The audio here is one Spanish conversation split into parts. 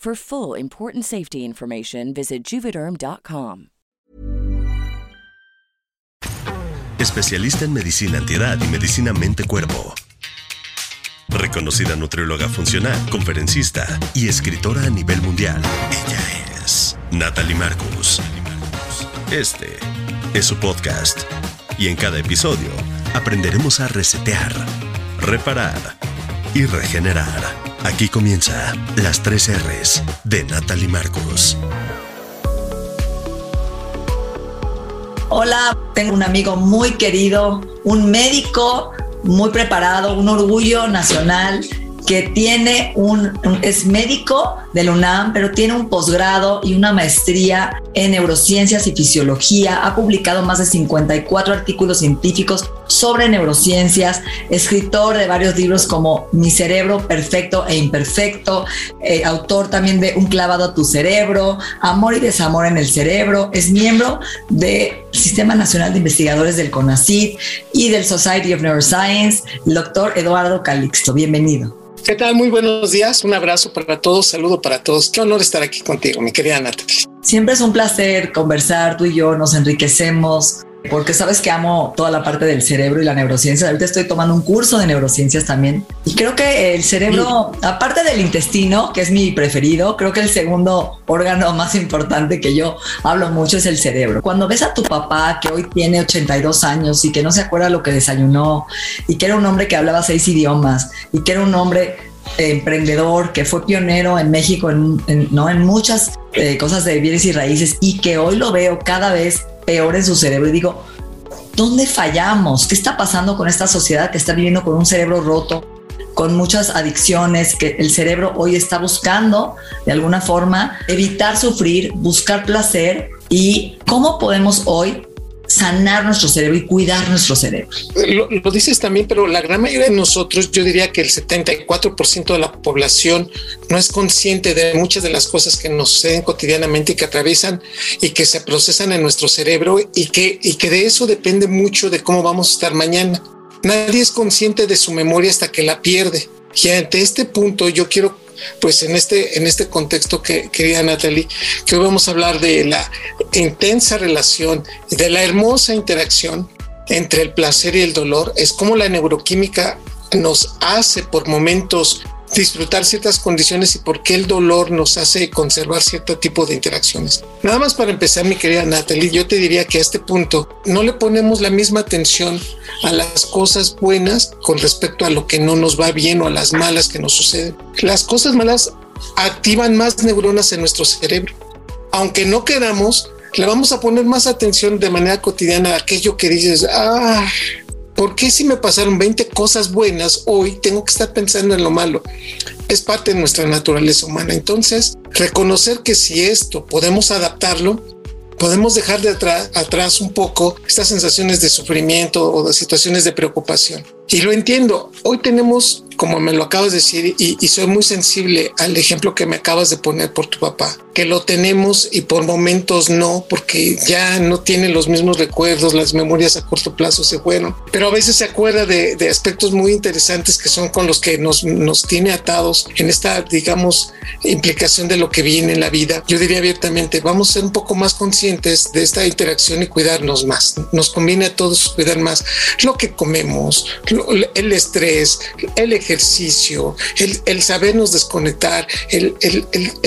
For full important safety information, visit juvederm.com. Especialista en medicina antiedad y medicina mente-cuerpo. Reconocida nutrióloga funcional, conferencista y escritora a nivel mundial. Ella es Natalie Marcus. Este es su podcast. Y en cada episodio aprenderemos a resetear, reparar y regenerar. Aquí comienza las tres R's de Natalie Marcos. Hola, tengo un amigo muy querido, un médico muy preparado, un orgullo nacional que tiene un, es médico del UNAM, pero tiene un posgrado y una maestría en neurociencias y fisiología. Ha publicado más de 54 artículos científicos sobre neurociencias, escritor de varios libros como Mi cerebro perfecto e imperfecto, eh, autor también de Un clavado a tu cerebro, Amor y desamor en el cerebro, es miembro del Sistema Nacional de Investigadores del CONACYT y del Society of Neuroscience, el doctor Eduardo Calixto. Bienvenido. ¿Qué tal? Muy buenos días. Un abrazo para todos, saludo para todos. Qué honor estar aquí contigo, mi querida Natalie. Siempre es un placer conversar, tú y yo nos enriquecemos porque sabes que amo toda la parte del cerebro y la neurociencia. Ahorita estoy tomando un curso de neurociencias también. Y creo que el cerebro, aparte del intestino, que es mi preferido, creo que el segundo órgano más importante que yo hablo mucho es el cerebro. Cuando ves a tu papá, que hoy tiene 82 años y que no se acuerda lo que desayunó, y que era un hombre que hablaba seis idiomas, y que era un hombre eh, emprendedor, que fue pionero en México en, ¿no? en muchas eh, cosas de bienes y raíces, y que hoy lo veo cada vez peor en su cerebro y digo, ¿dónde fallamos? ¿Qué está pasando con esta sociedad que está viviendo con un cerebro roto, con muchas adicciones, que el cerebro hoy está buscando de alguna forma evitar sufrir, buscar placer? ¿Y cómo podemos hoy sanar nuestro cerebro y cuidar nuestro cerebro. Lo, dices también, pero la gran mayoría de nosotros, yo diría que el 74% de la población no es consciente de muchas de las cosas que nos suceden cotidianamente y que atraviesan y que se procesan en nuestro cerebro y que, y que de eso depende mucho de cómo vamos a estar mañana. Nadie es consciente de su memoria hasta que la pierde. Y ante este punto yo quiero pues en este, en este contexto que quería Natalie, que hoy vamos a hablar de la intensa relación, de la hermosa interacción entre el placer y el dolor, es como la neuroquímica nos hace por momentos disfrutar ciertas condiciones y por qué el dolor nos hace conservar cierto tipo de interacciones. Nada más para empezar, mi querida Natalie, yo te diría que a este punto no le ponemos la misma atención a las cosas buenas con respecto a lo que no nos va bien o a las malas que nos suceden. Las cosas malas activan más neuronas en nuestro cerebro. Aunque no queramos, le vamos a poner más atención de manera cotidiana a aquello que dices, ah, ¿por qué si me pasaron 20 cosas buenas hoy tengo que estar pensando en lo malo? Es parte de nuestra naturaleza humana. Entonces, reconocer que si esto podemos adaptarlo, podemos dejar de atrás un poco estas sensaciones de sufrimiento o de situaciones de preocupación. Y lo entiendo, hoy tenemos, como me lo acabas de decir, y, y soy muy sensible al ejemplo que me acabas de poner por tu papá que lo tenemos y por momentos no, porque ya no tiene los mismos recuerdos, las memorias a corto plazo se fueron, pero a veces se acuerda de, de aspectos muy interesantes que son con los que nos, nos tiene atados en esta, digamos, implicación de lo que viene en la vida. Yo diría abiertamente, vamos a ser un poco más conscientes de esta interacción y cuidarnos más. Nos conviene a todos cuidar más lo que comemos, el estrés, el ejercicio, el, el sabernos desconectar, el,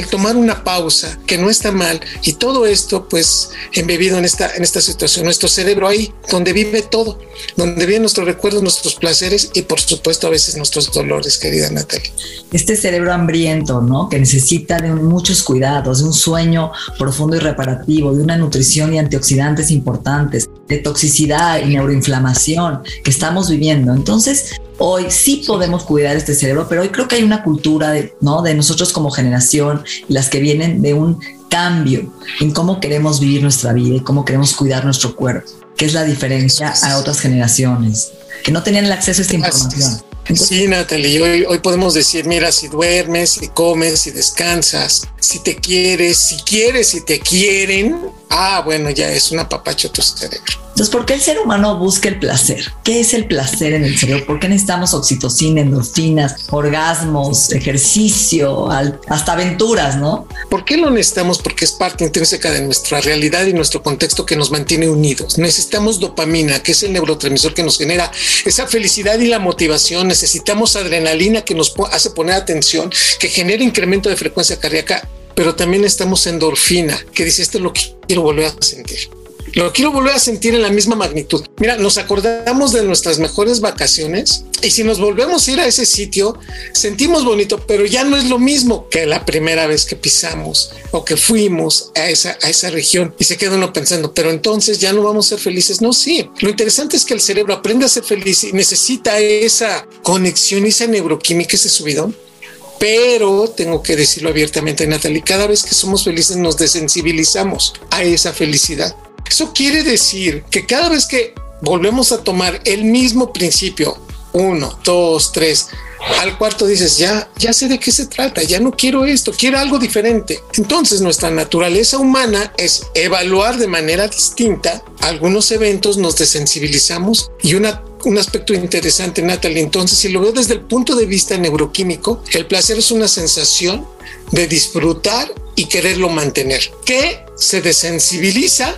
tomar una pausa, que no está mal, y todo esto, pues, embebido en esta, en esta situación, nuestro cerebro ahí, donde vive todo, donde viven nuestros recuerdos, nuestros placeres y, por supuesto, a veces nuestros dolores, querida Natalia. Este cerebro hambriento, ¿no? Que necesita de muchos cuidados, de un sueño profundo y reparativo, de una nutrición y antioxidantes importantes, de toxicidad y neuroinflamación que estamos viviendo. Entonces, hoy sí podemos cuidar este cerebro, pero hoy creo que hay una cultura de, ¿no? de nosotros como generación y las que vienen de un cambio en cómo queremos vivir nuestra vida y cómo queremos cuidar nuestro cuerpo, que es la diferencia a otras generaciones que no tenían el acceso a esta información. Sí, Natalie, hoy, hoy podemos decir, mira, si duermes, si comes, si descansas, si te quieres, si quieres, si te quieren, ah, bueno, ya es una papacho tu cerebro. Entonces, ¿por qué el ser humano busca el placer? ¿Qué es el placer en el cerebro? ¿Por qué necesitamos oxitocina, endorfinas, orgasmos, ejercicio, hasta aventuras, no? ¿Por qué lo necesitamos? Porque es parte intrínseca de nuestra realidad y nuestro contexto que nos mantiene unidos. Necesitamos dopamina, que es el neurotransmisor que nos genera esa felicidad y la motivación. Necesitamos adrenalina que nos hace poner atención, que genera incremento de frecuencia cardíaca, pero también estamos endorfina, que dice esto es lo que quiero volver a sentir. Lo quiero volver a sentir en la misma magnitud. Mira, nos acordamos de nuestras mejores vacaciones y si nos volvemos a ir a ese sitio, sentimos bonito, pero ya no es lo mismo que la primera vez que pisamos o que fuimos a esa, a esa región y se queda uno pensando, pero entonces ya no vamos a ser felices. No, sí. Lo interesante es que el cerebro aprende a ser feliz y necesita esa conexión, esa neuroquímica, ese subidón pero tengo que decirlo abiertamente, Natalie, cada vez que somos felices nos desensibilizamos a esa felicidad. Eso quiere decir que cada vez que volvemos a tomar el mismo principio, uno, dos, tres, al cuarto dices, ya, ya sé de qué se trata, ya no quiero esto, quiero algo diferente. Entonces nuestra naturaleza humana es evaluar de manera distinta algunos eventos, nos desensibilizamos y una, un aspecto interesante, Natalie, entonces si lo veo desde el punto de vista neuroquímico, el placer es una sensación de disfrutar y quererlo mantener, que se desensibiliza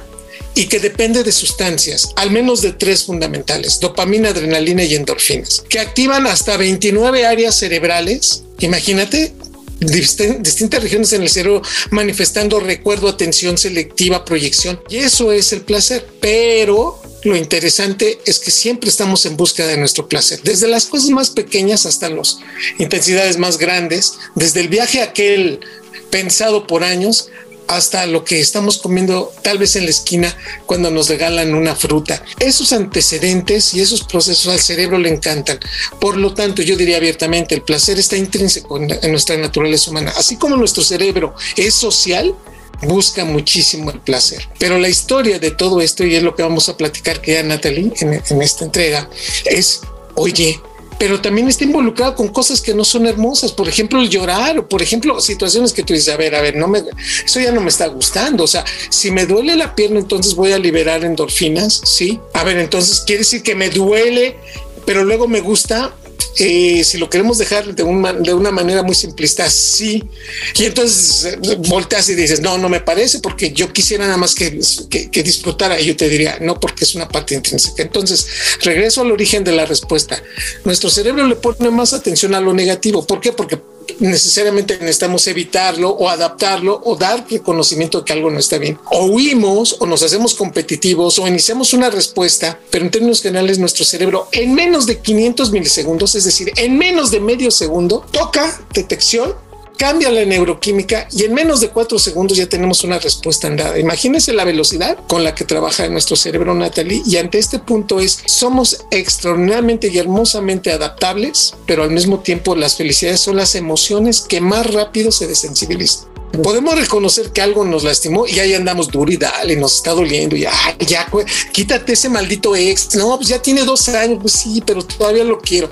y que depende de sustancias, al menos de tres fundamentales, dopamina, adrenalina y endorfinas, que activan hasta 29 áreas cerebrales. Imagínate, distintas regiones en el cerebro manifestando recuerdo, atención selectiva, proyección. Y eso es el placer. Pero lo interesante es que siempre estamos en búsqueda de nuestro placer, desde las cosas más pequeñas hasta las intensidades más grandes, desde el viaje aquel pensado por años hasta lo que estamos comiendo tal vez en la esquina cuando nos regalan una fruta. Esos antecedentes y esos procesos al cerebro le encantan. Por lo tanto, yo diría abiertamente, el placer está intrínseco en, nuestra naturaleza humana. Así como nuestro cerebro es social, busca muchísimo el placer. Pero la historia de todo esto, y es lo que vamos a platicar que ya Natalie en, en esta entrega, es, oye, pero también está involucrado con cosas que no son hermosas, por ejemplo, el llorar, o por ejemplo, situaciones que tú dices, a ver, a ver, no me, eso ya no me está gustando, o sea, si me duele la pierna, entonces voy a liberar endorfinas, ¿sí? A ver, entonces quiere decir que me duele, pero luego me gusta, eh, si lo queremos dejar de, una manera muy simplista, sí. Y entonces eh, volteas y dices, no, no me parece porque yo quisiera nada más que, que, que, disfrutara. Y yo te diría, no, porque es una parte intrínseca. Entonces, regreso al origen de la respuesta. Nuestro cerebro le pone más atención a lo negativo. ¿Por qué? Porque necesariamente necesitamos evitarlo o adaptarlo o dar reconocimiento de que algo no está bien. O huimos o nos hacemos competitivos o iniciamos una respuesta, pero en términos generales nuestro cerebro en menos de 500 milisegundos, es decir, en menos de medio segundo, toca detección cambia la neuroquímica y en menos de cuatro segundos ya tenemos una respuesta andada. Imagínense la velocidad con la que trabaja nuestro cerebro, Natalie. Y ante este punto es, somos extraordinariamente y hermosamente adaptables, pero al mismo tiempo las felicidades son las emociones que más rápido se desensibilizan. Podemos reconocer que algo nos lastimó y ahí andamos duro y dale, nos está doliendo y ya, ya, quítate ese maldito ex. No, pues ya tiene dos años, pues sí, pero todavía lo quiero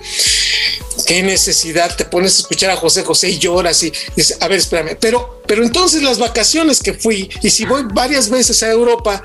qué necesidad te pones a escuchar a José José y lloras y dices, a ver, espérame, pero, pero entonces las vacaciones que fui y si voy varias veces a Europa,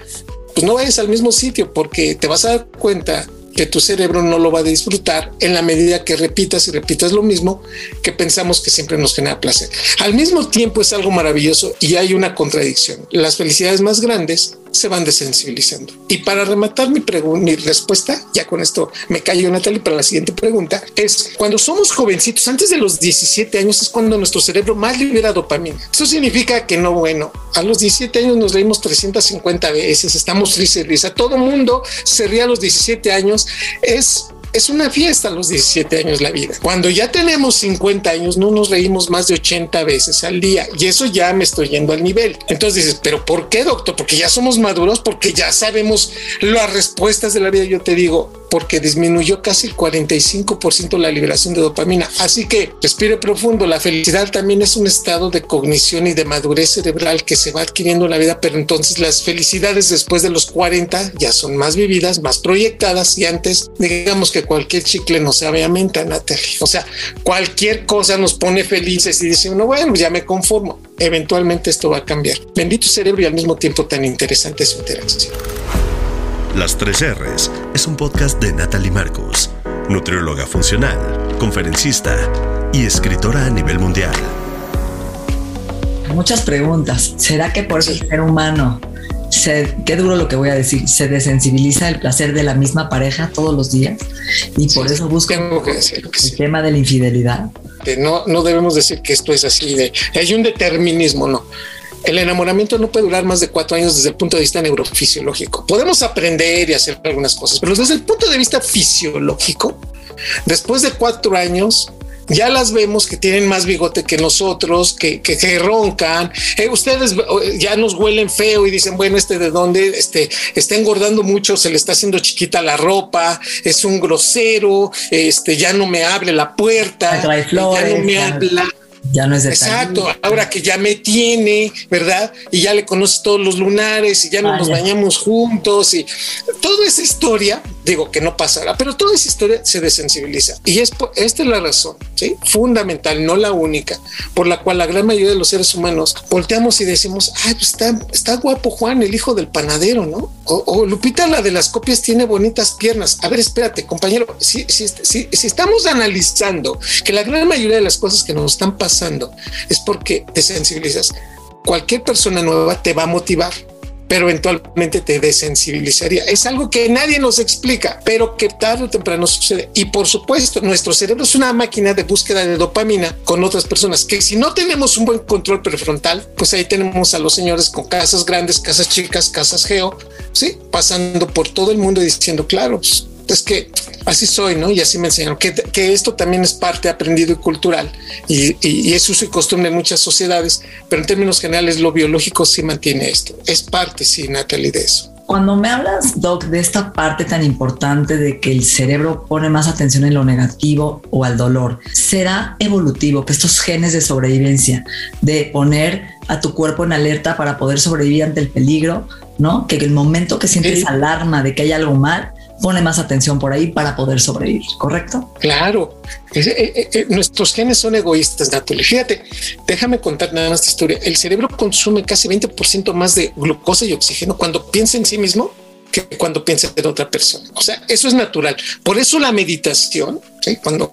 pues no vayas al mismo sitio porque te vas a dar cuenta que tu cerebro no lo va a disfrutar en la medida que repitas y repitas lo mismo que pensamos que siempre nos genera placer. Al mismo tiempo es algo maravilloso y hay una contradicción. Las felicidades más grandes se van desensibilizando. Y para rematar mi, mi respuesta, ya con esto me callo Natalie para la siguiente pregunta, es cuando somos jovencitos, antes de los 17 años es cuando nuestro cerebro más libera dopamina. Eso significa que no, bueno, a los 17 años nos reímos 350 veces, estamos tristes, risa, todo mundo se ríe a los 17 años, es es una fiesta a los 17 años la vida. Cuando ya tenemos 50 años, no nos reímos más de 80 veces al día y eso ya me estoy yendo al nivel. Entonces dices, pero ¿por qué, doctor? Porque ya somos maduros, porque ya sabemos las respuestas de la vida. Yo te digo, porque disminuyó casi el 45% la liberación de dopamina. Así que respire profundo. La felicidad también es un estado de cognición y de madurez cerebral que se va adquiriendo en la vida, pero entonces las felicidades después de los 40 ya son más vividas, más proyectadas y antes digamos que cualquier chicle nos sabe a menta, Natalie. O sea, cualquier cosa nos pone felices y dice uno, bueno, ya me conformo. Eventualmente esto va a cambiar. Bendito cerebro y al mismo tiempo tan interesante su interacción. Las tres R's es un podcast de Natalie Marcos, nutrióloga funcional, conferencista y escritora a nivel mundial. Muchas preguntas. ¿Será que por el ser humano, se, qué duro lo que voy a decir, se desensibiliza el placer de la misma pareja todos los días y por eso busca el tema de la infidelidad? No, no debemos decir que esto es así de hay un determinismo, no el enamoramiento no puede durar más de cuatro años desde el punto de vista neurofisiológico. Podemos aprender y hacer algunas cosas, pero desde el punto de vista fisiológico, después de cuatro años, ya las vemos que tienen más bigote que nosotros, que, que, roncan. Eh, ustedes ya nos huelen feo y dicen, bueno, este de dónde este, está engordando mucho, se le está haciendo chiquita la ropa, es un grosero, este, ya no me abre la puerta, ya no me habla. Ya no es de Exacto, ahora que ya me tiene, ¿verdad? Y ya le conoce todos los lunares y ya nos bañamos juntos y toda esa historia, digo que no pasará, pero toda esa historia se desensibiliza. Y es esta es la razón. Fundamental, no la única, por la cual la gran mayoría de los seres humanos volteamos y decimos, ay, pues está, está guapo Juan, el hijo del panadero, ¿no? O, Lupita, la de las copias, tiene bonitas piernas. A ver, espérate, compañero, si, si, si, si estamos analizando que la gran mayoría de las cosas que nos están pasando es porque te sensibilizas. Cualquier persona nueva te va a motivar, pero eventualmente te desensibilizaría. Es algo que nadie nos explica, pero que tarde o temprano sucede. Y por supuesto, nuestro cerebro es una máquina de búsqueda de dopamina con otras personas, que si no tenemos un buen control prefrontal, pues ahí tenemos a los señores con casas grandes, casas chicas, casas geo, ¿sí? Pasando por todo el mundo diciendo, claro, pues, es que así soy, ¿no? Y así me enseñaron que, esto también es parte aprendido y cultural y, y, es uso y costumbre en muchas sociedades, pero en términos generales lo biológico sí mantiene esto. Es parte, sí, Natalie, de eso. Cuando me hablas, Doc, de esta parte tan importante de que el cerebro pone más atención en lo negativo o al dolor, ¿será evolutivo que estos genes de sobrevivencia, de poner a tu cuerpo en alerta para poder sobrevivir ante el peligro, ¿no? Que el momento que sientes alarma de que hay algo mal, pone más atención por ahí para poder sobrevivir, ¿correcto? Claro. Eh, eh, eh, nuestros genes son egoístas, Natalie. Fíjate, déjame contar nada más esta historia. El cerebro consume casi 20% más de glucosa y oxígeno cuando piensa en sí mismo que cuando piensa en otra persona. O sea, eso es natural. Por eso la meditación, cuando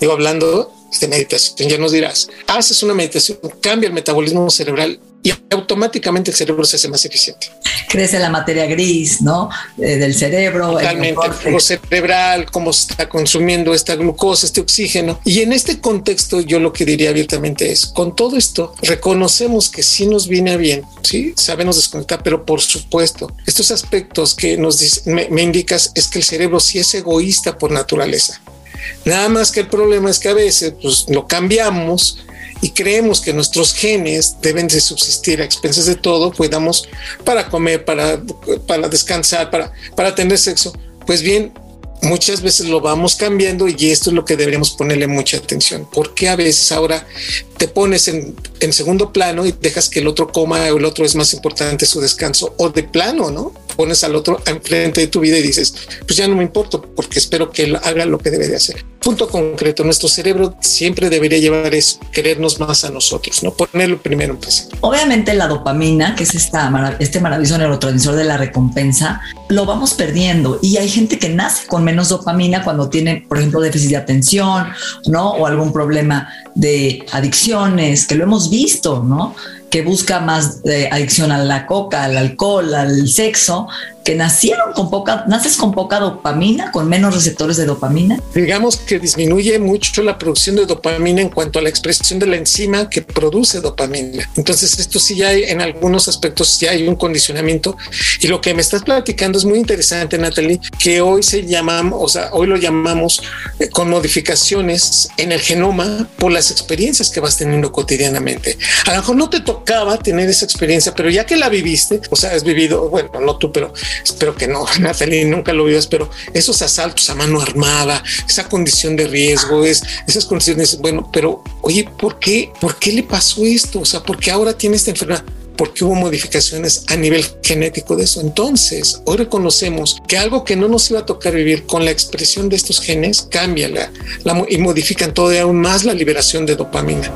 digo hablando de meditación, ya nos dirás, haces una meditación, cambia el metabolismo cerebral y automáticamente el cerebro se hace más eficiente. Crece la materia gris, ¿no? Eh, del cerebro. Totalmente, el flujo cerebral, cómo se está consumiendo esta glucosa, este oxígeno. Y en este contexto, yo lo que diría abiertamente es, con todo esto, reconocemos que sí nos viene bien, sí, sabemos desconectar, pero por supuesto, estos aspectos que nos me, me indicas es que el cerebro sí es egoísta por naturaleza. Nada más que el problema es que a veces pues, lo cambiamos y creemos que nuestros genes deben de subsistir a expensas de todo, cuidamos para comer, para, para descansar, para, para tener sexo. Pues bien, muchas veces lo vamos cambiando y esto es lo que deberíamos ponerle mucha atención. Porque a veces ahora te pones en, en, segundo plano y dejas que el otro coma o el otro es más importante su descanso o de plano, ¿no? Pones al otro enfrente de tu vida y dices, pues ya no me importa porque espero que él haga lo que debe de hacer. Punto concreto, nuestro cerebro siempre debería llevar eso, querernos más a nosotros, ¿no? Ponerlo primero en presente. Obviamente la dopamina, que es esta, este maravilloso neurotransmisor de la recompensa, lo vamos perdiendo y hay gente que nace con menos dopamina cuando tiene, por ejemplo, déficit de atención, ¿no? O algún problema de adicciones, que lo hemos visto, ¿no? que busca más de adicción a la coca, al alcohol, al sexo, que nacieron con poca, naces con poca dopamina, con menos receptores de dopamina. Digamos que disminuye mucho la producción de dopamina en cuanto a la expresión de la enzima que produce dopamina. Entonces, esto sí ya hay, en algunos aspectos ya hay un condicionamiento. Y lo que me estás platicando es muy interesante, Natalie, que hoy se llama, o sea, hoy lo llamamos eh, con modificaciones en el genoma por las experiencias que vas teniendo cotidianamente. A lo mejor no te tocaba tener esa experiencia, pero ya que la viviste, o sea, has vivido, bueno, no tú, pero espero que no, Natalie, nunca lo vivas, pero esos asaltos a mano armada, esa condición de riesgo, es, esas condiciones, bueno, pero oye, ¿por qué? ¿Por qué le pasó esto? O sea, ¿por qué ahora tiene esta enfermedad? porque hubo modificaciones a nivel genético de eso. Entonces, hoy reconocemos que algo que no nos iba a tocar vivir con la expresión de estos genes cambia la, y modifican todavía aún más la liberación de dopamina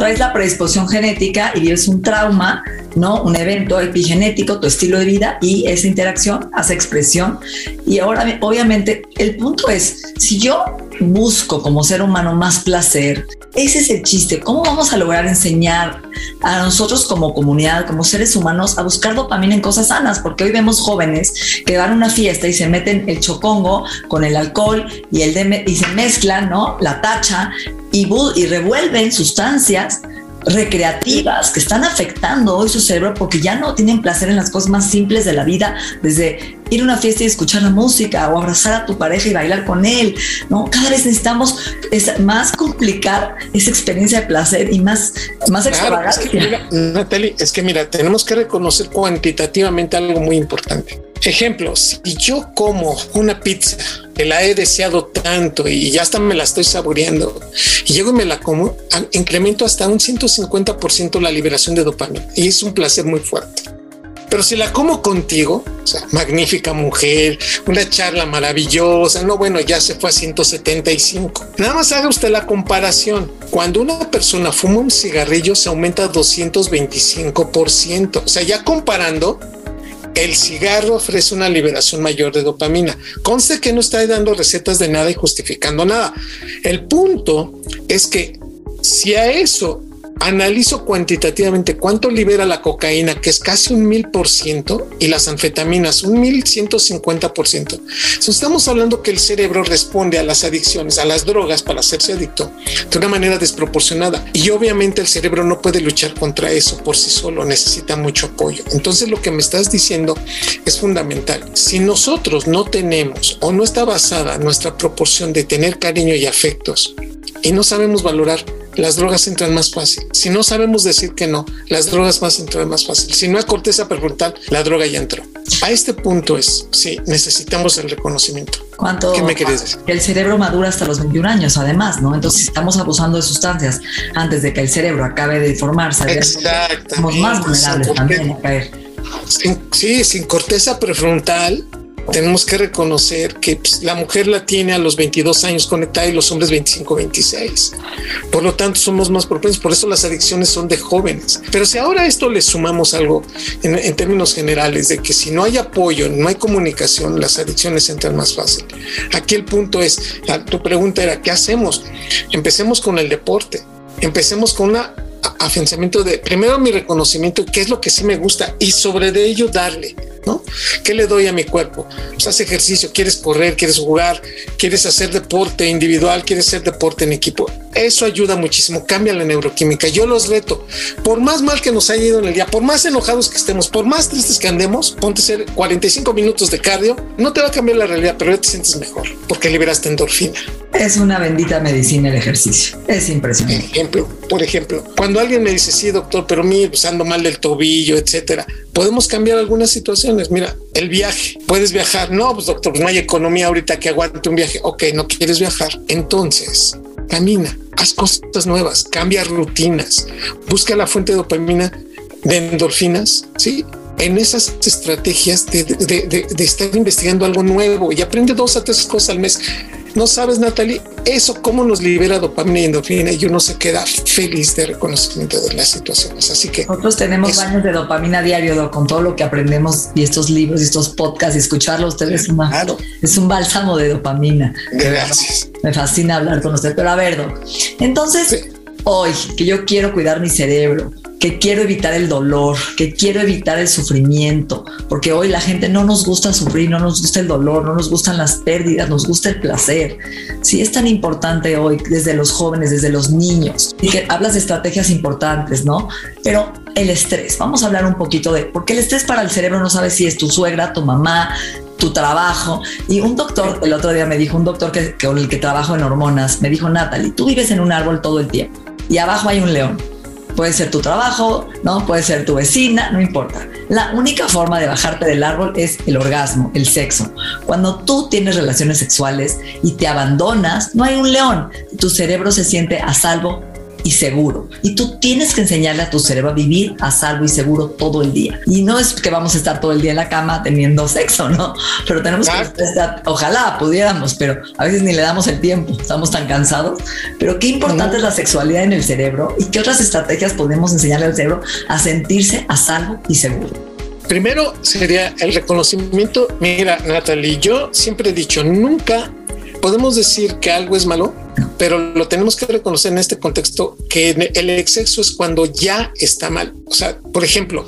traes la predisposición genética y vives un trauma, ¿no? Un evento epigenético, tu estilo de vida y esa interacción hace expresión. Y ahora, obviamente, el punto es, si yo busco como ser humano más placer, ese es el chiste. ¿Cómo vamos a lograr enseñar a nosotros como comunidad, como seres humanos, a buscar dopamina en cosas sanas? Porque hoy vemos jóvenes que van a una fiesta y se meten el chocongo con el alcohol y, el y se mezclan, ¿no? La tacha y, y revuelven sustancias recreativas que están afectando hoy su cerebro porque ya no tienen placer en las cosas más simples de la vida, desde ir a una fiesta y escuchar la música o abrazar a tu pareja y bailar con él, ¿no? Cada vez necesitamos es más complicar esa experiencia de placer y más, más claro, Es que, mira, Natalie, es que mira, tenemos que reconocer cuantitativamente algo muy importante. Ejemplo, si yo como una pizza que la he deseado tanto y ya hasta me la estoy saboreando y llego y me la como, incremento hasta un 150% la liberación de dopamina y es un placer muy fuerte. Pero si la como contigo, o sea, magnífica mujer, una charla maravillosa, no, bueno, ya se fue a 175. Nada más haga usted la comparación. Cuando una persona fuma un cigarrillo se aumenta 225%. O sea, ya comparando, el cigarro ofrece una liberación mayor de dopamina. Conste que no está dando recetas de nada y justificando nada. El punto es que si a eso analizo cuantitativamente cuánto libera la cocaína, que es casi un mil por ciento, y las anfetaminas un mil ciento cincuenta por ciento. Estamos hablando que el cerebro responde a las adicciones, a las drogas para hacerse adicto de una manera desproporcionada. Y obviamente el cerebro no puede luchar contra eso por sí solo, necesita mucho apoyo. Entonces lo que me estás diciendo es fundamental. Si nosotros no tenemos o no está basada nuestra proporción de tener cariño y afectos y no sabemos valorar las drogas entran más fácil. Si no sabemos decir que no, las drogas más entran más fácil. Si no hay corteza prefrontal, la droga ya entró. A este punto es, sí, necesitamos el reconocimiento. ¿Cuánto? ¿Qué me quieres decir? El cerebro madura hasta los 21 años, además, ¿no? Entonces, si estamos abusando de sustancias antes de que el cerebro acabe de formarse, somos más vulnerables también a caer. sí, sin corteza prefrontal, tenemos que reconocer que pues, la mujer la tiene a los 22 años conectada y los hombres 25, 26. Por lo tanto, somos más propensos. Por eso las adicciones son de jóvenes. Pero si ahora a esto le sumamos algo en, en, términos generales de que si no hay apoyo, no hay comunicación, las adicciones entran más fácil. Aquí el punto es, tu pregunta era, ¿qué hacemos? Empecemos con el deporte. Empecemos con afianzamiento de primero mi reconocimiento, qué es lo que sí me gusta y sobre de ello darle, ¿no? ¿Qué le doy a mi cuerpo? Pues haz ejercicio, quieres correr, quieres jugar, quieres hacer deporte individual, quieres hacer deporte en equipo. Eso ayuda muchísimo, cambia la neuroquímica. Yo los reto, por más mal que nos haya ido en el día, por más enojados que estemos, por más tristes que andemos, ponte a hacer 45 minutos de cardio, no te va a cambiar la realidad, pero ya te sientes mejor porque liberaste endorfina. Es una bendita medicina el ejercicio. Es impresionante. ejemplo, por ejemplo, cuando alguien me dice, sí, doctor, pero mí usando mal del tobillo, etcétera, podemos cambiar algunas situaciones. Mira, el viaje, puedes viajar. No, pues doctor, pues no hay economía ahorita que aguante un viaje. Ok, no quieres viajar. Entonces, camina, haz cosas nuevas, cambia rutinas, busca la fuente de dopamina, de endorfinas, sí, en esas estrategias de, de, estar investigando algo nuevo y aprende dos a tres cosas al mes. No sabes, Natalie, eso cómo nos libera dopamina y endorfina y uno se queda feliz de reconocimiento de las situaciones. Así que nosotros tenemos baños de dopamina diario con todo lo que aprendemos y estos libros y estos podcasts y escucharlo ustedes es, es un bálsamo de dopamina. Gracias. Me fascina hablar con usted. Pero a ver, Doc, entonces hoy que yo quiero cuidar mi cerebro, que quiero evitar el dolor, que quiero evitar el sufrimiento, porque hoy la gente no nos gusta sufrir, no nos gusta el dolor, no nos gustan las pérdidas, nos gusta el placer. Sí, es tan importante hoy desde los jóvenes, desde los niños, y que hablas de estrategias importantes, ¿no? Pero el estrés, vamos a hablar un poquito de, porque el estrés para el cerebro no sabe si es tu suegra, tu mamá, tu trabajo. Y un doctor, el otro día me dijo, un doctor que, con el que trabajo en hormonas, me dijo, Natalie, tú vives en un árbol todo el tiempo y abajo hay un león Puede ser tu trabajo, ¿no? Puede ser tu vecina, no importa. La única forma de bajarte del árbol es el orgasmo, el sexo. Cuando tú tienes relaciones sexuales y te abandonas, no hay un león. Tu cerebro se siente a salvo y seguro. Y tú tienes que enseñarle a tu cerebro a vivir a salvo y seguro todo el día. Y no es que vamos a estar todo el día en la cama teniendo sexo, ¿no? Pero tenemos que estar, ojalá pudiéramos, pero a veces ni le damos el tiempo, estamos tan cansados. Pero qué importante es la sexualidad en el cerebro y qué otras estrategias podemos enseñarle al cerebro a sentirse a salvo y seguro. Primero sería el reconocimiento. Mira, Natalie, yo siempre he dicho, nunca podemos decir que algo es malo pero lo tenemos que reconocer en este contexto que el exceso es cuando ya está mal. O sea, por ejemplo,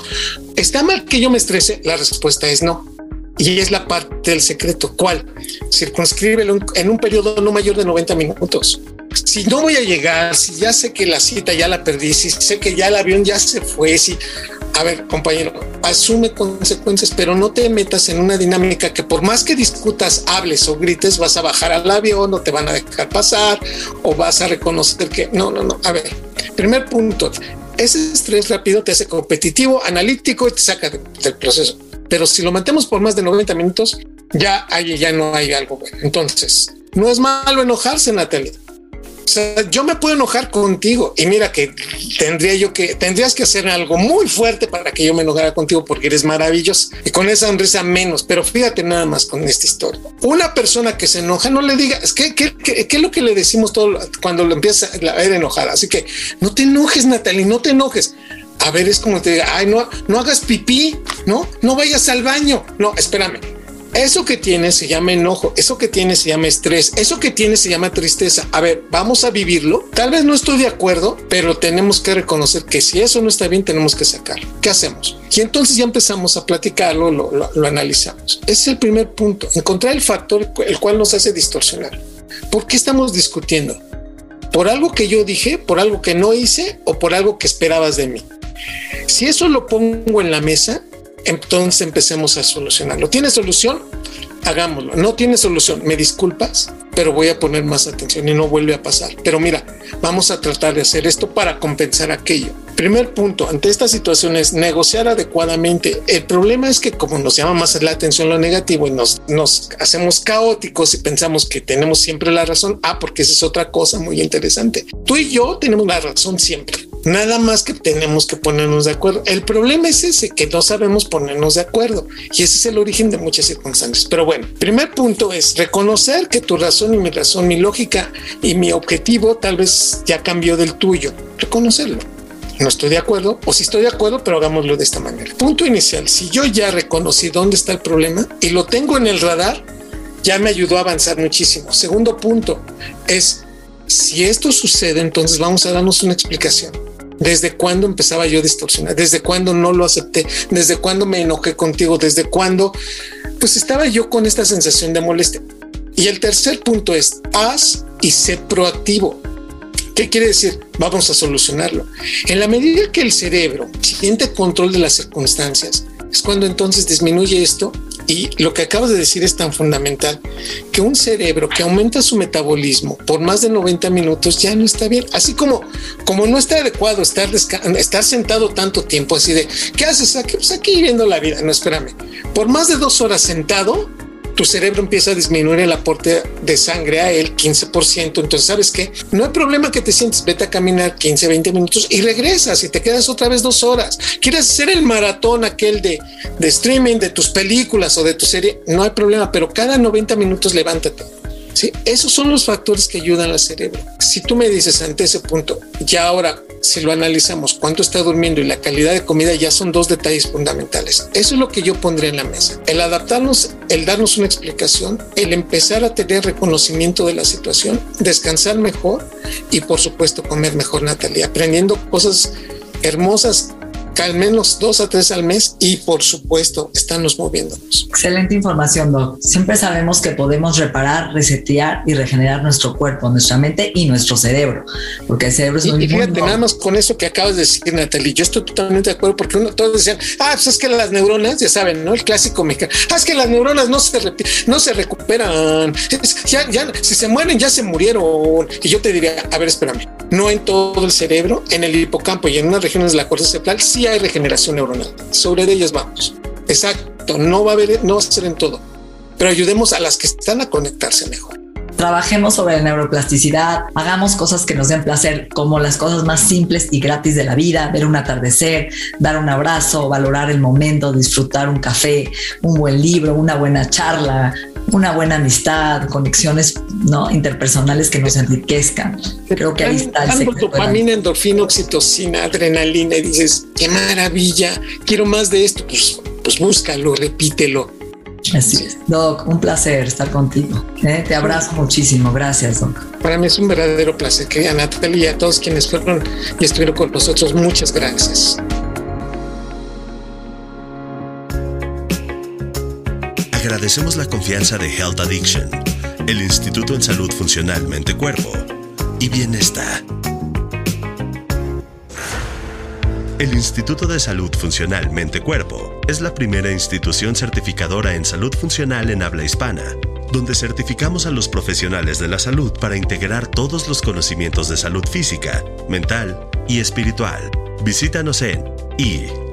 ¿está mal que yo me estrese? La respuesta es no. Y es la parte del secreto. ¿Cuál? Circunscríbelo en un periodo no mayor de 90 minutos. Si no voy a llegar, si ya sé que la cita ya la perdí, si sé que ya el avión ya se fue, si a ver, compañero, asume consecuencias, pero no te metas en una dinámica que por más que discutas, hables o grites, vas a bajar al avión o te van a dejar pasar o vas a reconocer que no, no, no. A ver, primer punto, ese estrés rápido te hace competitivo, analítico y te saca del proceso. Pero si lo mantemos por más de 90 minutos, ya, hay, ya no hay algo bueno. Entonces, no es malo enojarse, Natalia sea, yo me puedo enojar contigo y mira que tendría yo que, tendrías que hacer algo muy fuerte para que yo me enojara contigo porque eres maravilloso y con esa sonrisa menos. Pero fíjate nada más con esta historia. Una persona que se enoja, no le diga, es que, ¿qué, es lo que le decimos todo cuando lo empieza a ver enojada? Así que no te enojes, Natalie, no te enojes. A ver, es como te diga, ay, no, no hagas pipí, no, no vayas al baño. No, espérame eso que tiene se llama enojo, eso que tiene se llama estrés, eso que tiene se llama tristeza. A ver, vamos a vivirlo. Tal vez no estoy de acuerdo, pero tenemos que reconocer que si eso no está bien, tenemos que sacarlo. ¿Qué hacemos? Y entonces ya empezamos a platicarlo, lo, lo analizamos. Ese es el primer punto, encontrar el factor el cual nos hace distorsionar. ¿Por qué estamos discutiendo? ¿Por algo que yo dije, por algo que no hice o por algo que esperabas de mí? Si eso lo pongo en la mesa, entonces empecemos a solucionarlo. ¿Tiene solución? Hagámoslo. No tiene solución. Me disculpas, pero voy a poner más atención y no vuelve a pasar. Pero mira, vamos a tratar de hacer esto para compensar aquello. Primer punto, ante esta situación es negociar adecuadamente. El problema es que como nos llama más la atención lo negativo y nos, nos hacemos caóticos y pensamos que tenemos siempre la razón, ah, porque esa es otra cosa muy interesante. Tú y yo tenemos la razón siempre Nada más que tenemos que ponernos de acuerdo. El problema es ese, que no sabemos ponernos de acuerdo. Y ese es el origen de muchas circunstancias. Pero bueno, primer punto es reconocer que tu razón y mi razón, mi lógica y mi objetivo tal vez ya cambió del tuyo. Reconocerlo. No estoy de acuerdo, o si estoy de acuerdo, pero hagámoslo de esta manera. Punto inicial. Si yo ya reconocí dónde está el problema y lo tengo en el radar, ya me ayudó a avanzar muchísimo. Segundo punto es, si esto sucede, entonces vamos a darnos una explicación ¿Desde cuándo empezaba yo a distorsionar? ¿Desde cuándo no lo acepté? ¿Desde cuándo me enojé contigo? ¿Desde cuándo? Pues estaba yo con esta sensación de molestia. Y el tercer punto es, haz y sé proactivo. ¿Qué quiere decir? Vamos a solucionarlo. En la medida que el cerebro siente control de las circunstancias, es cuando entonces disminuye esto y lo que acabas de decir es tan fundamental que un cerebro que aumenta su metabolismo por más de 90 minutos ya no está bien. Así como, como no está adecuado estar, estar sentado tanto tiempo, así de, ¿qué haces aquí? Pues aquí viendo la vida. No, espérame. Por más de dos horas sentado, tu cerebro empieza a disminuir el aporte de sangre a él 15%. Entonces, ¿sabes qué? No hay problema que te sientes, vete a caminar 15, 20 minutos y regresas y te quedas otra vez dos horas. ¿Quieres hacer el maratón aquel de, de streaming de tus películas o de tu serie? No hay problema, pero cada 90 minutos levántate ¿sí? Esos son los factores que ayudan al cerebro. Si tú me dices ante ese punto, ya ahora, si lo analizamos, cuánto está durmiendo y la calidad de comida, ya son dos detalles fundamentales. Eso es lo que yo pondría en la mesa. El adaptarnos, el darnos una explicación, el empezar a tener reconocimiento de la situación, descansar mejor y por supuesto comer mejor, Natalia, aprendiendo cosas hermosas al menos dos a tres al mes y por supuesto estamos moviéndonos. Excelente información, Doc. Siempre sabemos que podemos reparar, resetear y regenerar nuestro cuerpo, nuestra mente y nuestro cerebro, porque el cerebro es muy Y fíjate, nada más con eso que acabas de decir, Natalie, yo estoy totalmente de acuerdo porque uno, todos decían, ah, pues es que las neuronas, ya saben, ¿no? El clásico mexicano, ah, es que las neuronas no se, no se recuperan, ya, ya, si se mueren, ya se murieron. Y yo te diría, a ver, espérame, no en todo el cerebro, en el hipocampo y en unas regiones de la corteza cerebral, sí hay regeneración neuronal. Sobre ellas vamos. Exacto, no va a haber, no va a ser en todo, pero ayudemos a las que están a conectarse mejor. Trabajemos sobre la neuroplasticidad, hagamos cosas que nos den placer, como las cosas más simples y gratis de la vida, ver un atardecer, dar un abrazo, valorar el momento, disfrutar un café, un buen libro, una buena charla, una buena amistad, conexiones ¿no? interpersonales que nos enriquezcan. Creo que ahí está el secreto. dopamina, endorfina, oxitocina, adrenalina y dices, qué maravilla, quiero más de esto, pues, pues búscalo, repítelo. Así es. Doc, un placer estar contigo. ¿eh? Te abrazo muchísimo. Gracias, Doc. Para mí es un verdadero placer. Que a Natalia y a todos quienes fueron y estuvieron con nosotros, muchas gracias. Agradecemos la confianza de Health Addiction, el Instituto en Salud Funcional Mente-Cuerpo y Bienestar. El Instituto de Salud Funcional Mente-Cuerpo es la primera institución certificadora en salud funcional en habla hispana, donde certificamos a los profesionales de la salud para integrar todos los conocimientos de salud física, mental y espiritual. Visítanos en isfmc.mx.